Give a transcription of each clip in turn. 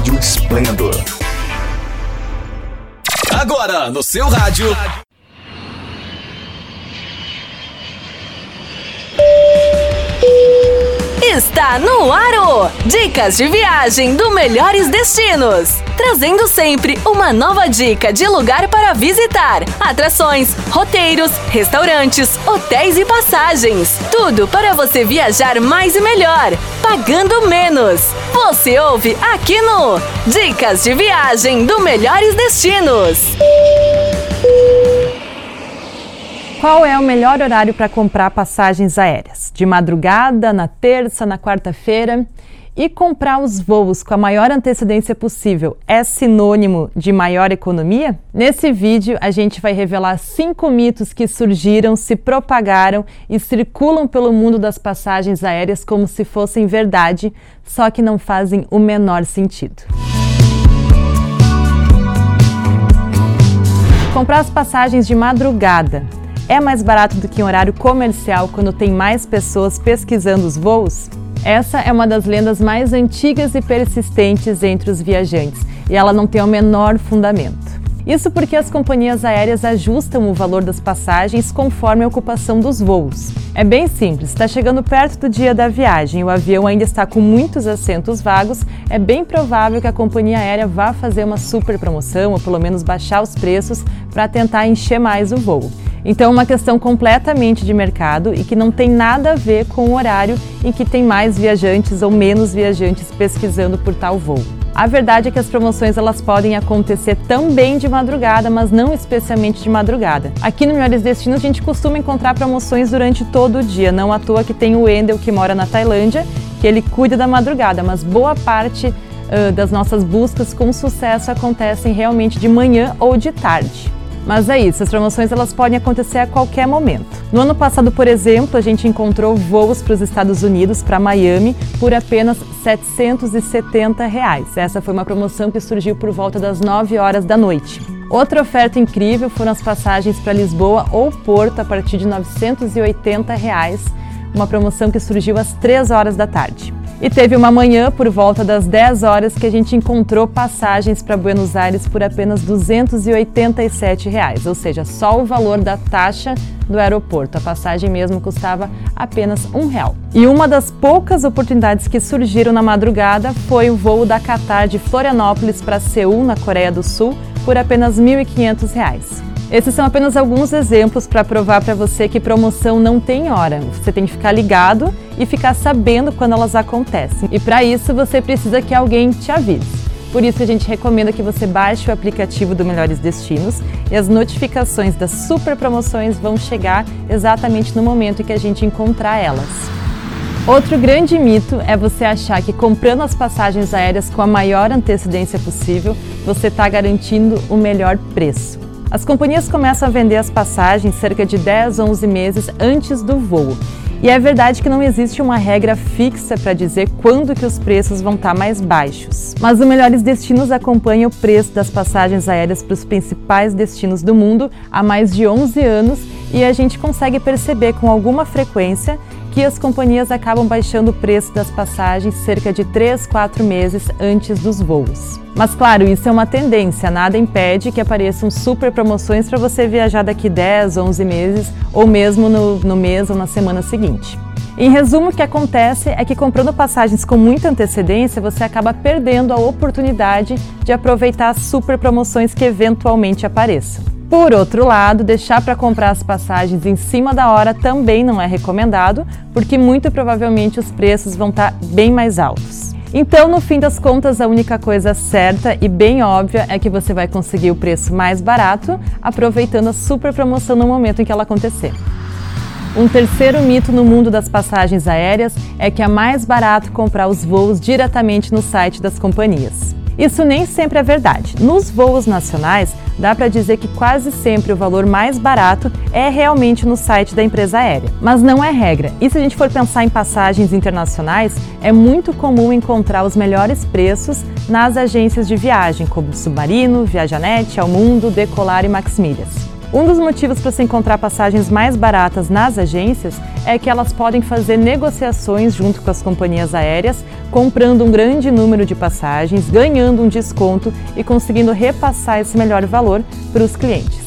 Rádio Esplendor. Agora, no seu rádio. Está no Aro! Dicas de viagem do Melhores Destinos. Trazendo sempre uma nova dica de lugar para visitar, atrações, roteiros, restaurantes, hotéis e passagens. Tudo para você viajar mais e melhor, pagando menos. Você ouve aqui no Dicas de Viagem do Melhores Destinos. Qual é o melhor horário para comprar passagens aéreas? De madrugada, na terça, na quarta-feira? E comprar os voos com a maior antecedência possível é sinônimo de maior economia? Nesse vídeo, a gente vai revelar cinco mitos que surgiram, se propagaram e circulam pelo mundo das passagens aéreas como se fossem verdade, só que não fazem o menor sentido. Comprar as passagens de madrugada é mais barato do que um horário comercial quando tem mais pessoas pesquisando os voos? Essa é uma das lendas mais antigas e persistentes entre os viajantes e ela não tem o menor fundamento. Isso porque as companhias aéreas ajustam o valor das passagens conforme a ocupação dos voos. É bem simples, está chegando perto do dia da viagem, o avião ainda está com muitos assentos vagos, é bem provável que a companhia aérea vá fazer uma super promoção ou pelo menos baixar os preços para tentar encher mais o voo. Então, é uma questão completamente de mercado e que não tem nada a ver com o horário em que tem mais viajantes ou menos viajantes pesquisando por tal voo. A verdade é que as promoções elas podem acontecer também de madrugada, mas não especialmente de madrugada. Aqui no Melhores Destinos a gente costuma encontrar promoções durante todo o dia, não à toa que tem o Wendel que mora na Tailândia, que ele cuida da madrugada, mas boa parte uh, das nossas buscas com sucesso acontecem realmente de manhã ou de tarde. Mas é isso, as promoções elas podem acontecer a qualquer momento. No ano passado, por exemplo, a gente encontrou voos para os Estados Unidos, para Miami, por apenas 770 reais. Essa foi uma promoção que surgiu por volta das 9 horas da noite. Outra oferta incrível foram as passagens para Lisboa ou Porto a partir de 980 reais, uma promoção que surgiu às 3 horas da tarde. E teve uma manhã, por volta das 10 horas, que a gente encontrou passagens para Buenos Aires por apenas 287 reais, ou seja, só o valor da taxa do aeroporto. A passagem mesmo custava apenas um real. E uma das poucas oportunidades que surgiram na madrugada foi o voo da Qatar de Florianópolis para Seul, na Coreia do Sul, por apenas R$ 1.500. Esses são apenas alguns exemplos para provar para você que promoção não tem hora. Você tem que ficar ligado e ficar sabendo quando elas acontecem. E para isso você precisa que alguém te avise. Por isso a gente recomenda que você baixe o aplicativo do Melhores Destinos e as notificações das super promoções vão chegar exatamente no momento em que a gente encontrar elas. Outro grande mito é você achar que comprando as passagens aéreas com a maior antecedência possível, você está garantindo o melhor preço. As companhias começam a vender as passagens cerca de 10, 11 meses antes do voo. E é verdade que não existe uma regra fixa para dizer quando que os preços vão estar tá mais baixos. Mas o Melhores Destinos acompanha o preço das passagens aéreas para os principais destinos do mundo há mais de 11 anos e a gente consegue perceber com alguma frequência que as companhias acabam baixando o preço das passagens cerca de 3, 4 meses antes dos voos. Mas claro, isso é uma tendência, nada impede que apareçam super promoções para você viajar daqui 10, 11 meses ou mesmo no, no mês ou na semana seguinte. Em resumo, o que acontece é que comprando passagens com muita antecedência, você acaba perdendo a oportunidade de aproveitar as super promoções que eventualmente apareçam. Por outro lado, deixar para comprar as passagens em cima da hora também não é recomendado, porque muito provavelmente os preços vão estar tá bem mais altos. Então, no fim das contas, a única coisa certa e bem óbvia é que você vai conseguir o preço mais barato, aproveitando a super promoção no momento em que ela acontecer. Um terceiro mito no mundo das passagens aéreas é que é mais barato comprar os voos diretamente no site das companhias. Isso nem sempre é verdade. Nos voos nacionais, dá para dizer que quase sempre o valor mais barato é realmente no site da empresa aérea. Mas não é regra. E se a gente for pensar em passagens internacionais, é muito comum encontrar os melhores preços nas agências de viagem, como Submarino, Viajanet, Ao Mundo, Decolar e Maximilhas. Um dos motivos para se encontrar passagens mais baratas nas agências é que elas podem fazer negociações junto com as companhias aéreas, comprando um grande número de passagens, ganhando um desconto e conseguindo repassar esse melhor valor para os clientes.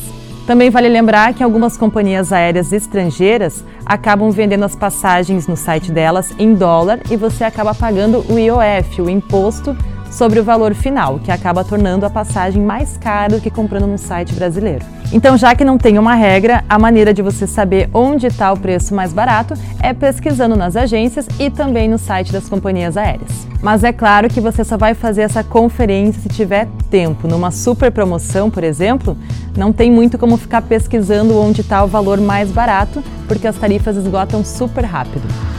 Também vale lembrar que algumas companhias aéreas estrangeiras acabam vendendo as passagens no site delas em dólar e você acaba pagando o IOF, o imposto sobre o valor final, que acaba tornando a passagem mais cara do que comprando no site brasileiro. Então, já que não tem uma regra, a maneira de você saber onde está o preço mais barato é pesquisando nas agências e também no site das companhias aéreas. Mas é claro que você só vai fazer essa conferência se tiver tempo. Numa super promoção, por exemplo, não tem muito como ficar pesquisando onde está o valor mais barato, porque as tarifas esgotam super rápido.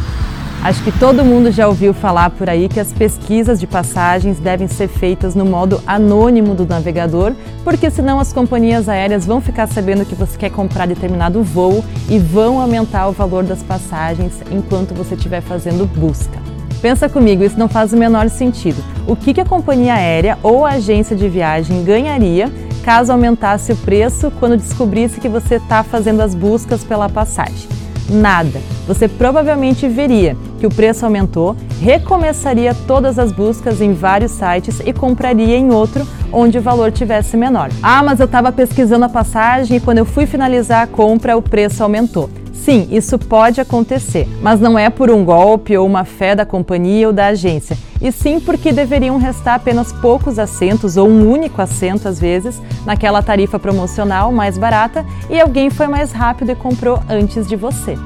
Acho que todo mundo já ouviu falar por aí que as pesquisas de passagens devem ser feitas no modo anônimo do navegador, porque senão as companhias aéreas vão ficar sabendo que você quer comprar determinado voo e vão aumentar o valor das passagens enquanto você estiver fazendo busca. Pensa comigo, isso não faz o menor sentido. O que a companhia aérea ou a agência de viagem ganharia caso aumentasse o preço quando descobrisse que você está fazendo as buscas pela passagem? Nada. Você provavelmente veria que o preço aumentou, recomeçaria todas as buscas em vários sites e compraria em outro onde o valor tivesse menor. Ah, mas eu estava pesquisando a passagem e quando eu fui finalizar a compra o preço aumentou. Sim, isso pode acontecer, mas não é por um golpe ou uma fé da companhia ou da agência, e sim porque deveriam restar apenas poucos assentos ou um único assento às vezes naquela tarifa promocional mais barata e alguém foi mais rápido e comprou antes de você.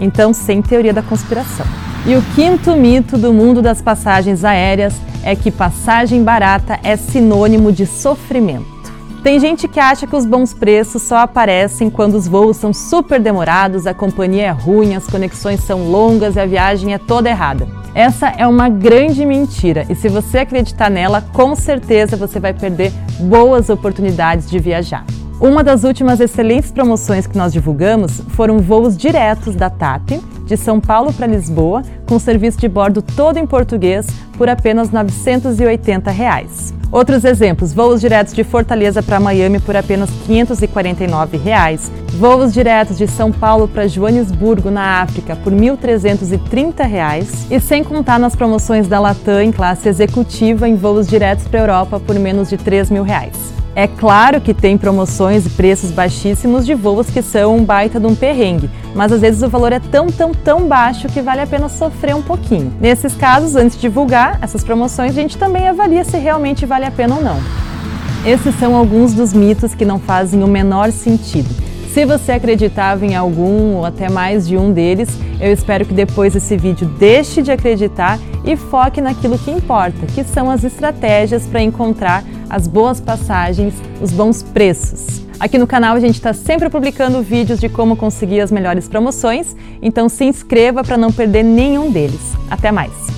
Então, sem teoria da conspiração. E o quinto mito do mundo das passagens aéreas é que passagem barata é sinônimo de sofrimento. Tem gente que acha que os bons preços só aparecem quando os voos são super demorados, a companhia é ruim, as conexões são longas e a viagem é toda errada. Essa é uma grande mentira e se você acreditar nela, com certeza você vai perder boas oportunidades de viajar. Uma das últimas excelentes promoções que nós divulgamos foram voos diretos da TAP de São Paulo para Lisboa, com serviço de bordo todo em português por apenas 980 reais. Outros exemplos: voos diretos de Fortaleza para Miami por apenas 549 reais. voos diretos de São Paulo para Joanesburgo, na África, por 1.330 reais. e sem contar nas promoções da Latam em classe executiva em voos diretos para a Europa por menos de 3 mil reais. É claro que tem promoções e preços baixíssimos de voos que são um baita de um perrengue, mas às vezes o valor é tão, tão, tão baixo que vale a pena sofrer um pouquinho. Nesses casos, antes de divulgar essas promoções, a gente também avalia se realmente vale a pena ou não. Esses são alguns dos mitos que não fazem o menor sentido. Se você acreditava em algum ou até mais de um deles, eu espero que depois desse vídeo deixe de acreditar e foque naquilo que importa, que são as estratégias para encontrar as boas passagens, os bons preços. Aqui no canal a gente está sempre publicando vídeos de como conseguir as melhores promoções, então se inscreva para não perder nenhum deles. Até mais!